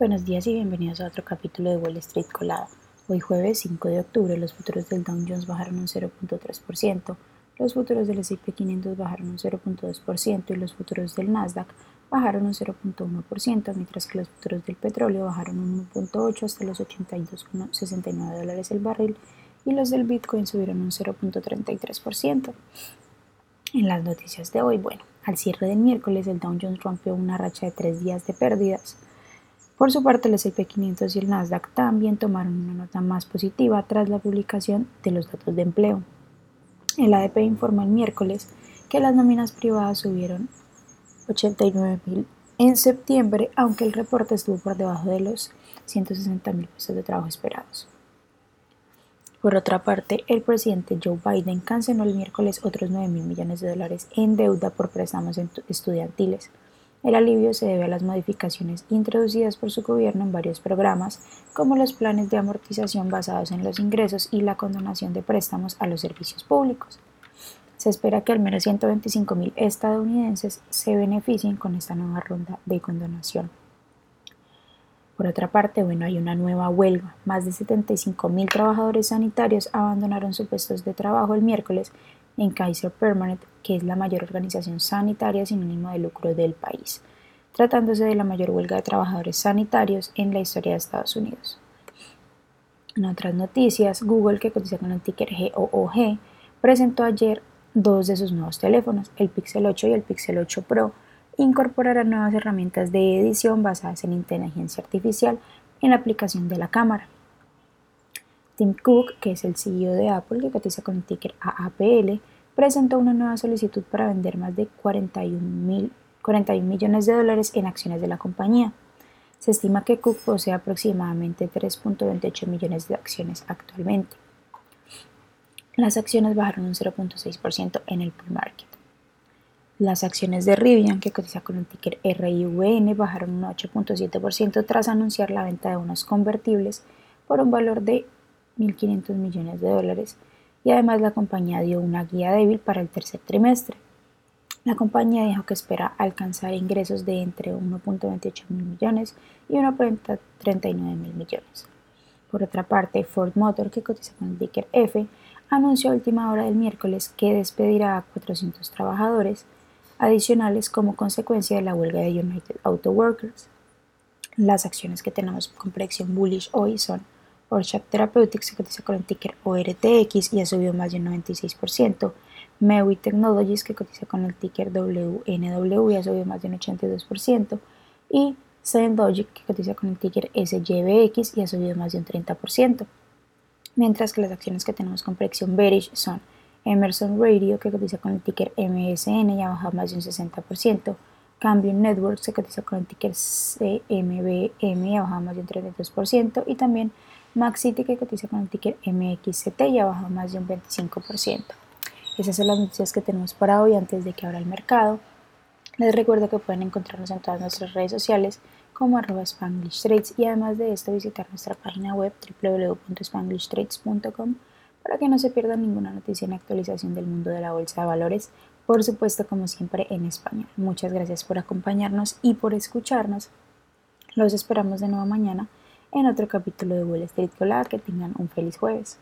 Buenos días y bienvenidos a otro capítulo de Wall Street Colada. Hoy jueves 5 de octubre los futuros del Dow Jones bajaron un 0.3%, los futuros del S&P 500 bajaron un 0.2% y los futuros del Nasdaq bajaron un 0.1%, mientras que los futuros del petróleo bajaron un 1.8 hasta los 82,69 dólares el barril y los del Bitcoin subieron un 0.33%. En las noticias de hoy, bueno, al cierre del miércoles el Dow Jones rompió una racha de tres días de pérdidas por su parte, el S&P 500 y el Nasdaq también tomaron una nota más positiva tras la publicación de los datos de empleo. El ADP informó el miércoles que las nóminas privadas subieron 89.000 en septiembre, aunque el reporte estuvo por debajo de los 160.000 puestos de trabajo esperados. Por otra parte, el presidente Joe Biden canceló el miércoles otros 9.000 millones de dólares en deuda por préstamos estudiantiles el alivio se debe a las modificaciones introducidas por su gobierno en varios programas, como los planes de amortización basados en los ingresos y la condonación de préstamos a los servicios públicos. Se espera que al menos 125.000 estadounidenses se beneficien con esta nueva ronda de condonación. Por otra parte, bueno, hay una nueva huelga. Más de 75.000 trabajadores sanitarios abandonaron sus puestos de trabajo el miércoles en Kaiser Permanente, que es la mayor organización sanitaria sin ánimo de lucro del país, tratándose de la mayor huelga de trabajadores sanitarios en la historia de Estados Unidos. En otras noticias, Google, que cotiza con el ticker GOOG, presentó ayer dos de sus nuevos teléfonos, el Pixel 8 y el Pixel 8 Pro, incorporarán nuevas herramientas de edición basadas en inteligencia artificial en la aplicación de la cámara. Tim Cook, que es el CEO de Apple, que cotiza con el ticker AAPL, presentó una nueva solicitud para vender más de 41, 41 millones de dólares en acciones de la compañía. Se estima que Cook posee aproximadamente 3.28 millones de acciones actualmente. Las acciones bajaron un 0.6% en el pre-market. Las acciones de Rivian, que cotiza con el ticker RIVN, bajaron un 8.7% tras anunciar la venta de unos convertibles por un valor de 1.500 millones de dólares y además la compañía dio una guía débil para el tercer trimestre. La compañía dijo que espera alcanzar ingresos de entre 1.28 mil millones y 1.39 mil millones. Por otra parte, Ford Motor, que cotiza con el ticker F, anunció a última hora del miércoles que despedirá a 400 trabajadores adicionales como consecuencia de la huelga de United Auto Workers. Las acciones que tenemos con predicción bullish hoy son Orchard Therapeutics se cotiza con el ticker ORTX y ha subido más de un 96%. Mewi Technologies que cotiza con el ticker WNW y ha subido más de un 82%. Y Logic que cotiza con el ticker SYBX y ha subido más de un 30%. Mientras que las acciones que tenemos con predicción bearish son Emerson Radio que cotiza con el ticker MSN y ha bajado más de un 60%. Cambium Networks se cotiza con el ticker CMBM y ha bajado más de un 32%. Y también City que cotiza con el ticker MXCT y ha bajado más de un 25%. Esas son las noticias que tenemos para hoy antes de que abra el mercado. Les recuerdo que pueden encontrarnos en todas nuestras redes sociales como arroba Spanglish Trades y además de esto visitar nuestra página web www.spanglishtrades.com para que no se pierda ninguna noticia en actualización del mundo de la bolsa de valores, por supuesto como siempre en español. Muchas gracias por acompañarnos y por escucharnos. Los esperamos de nuevo mañana en otro capítulo de Wall Street Collab. Que tengan un feliz jueves.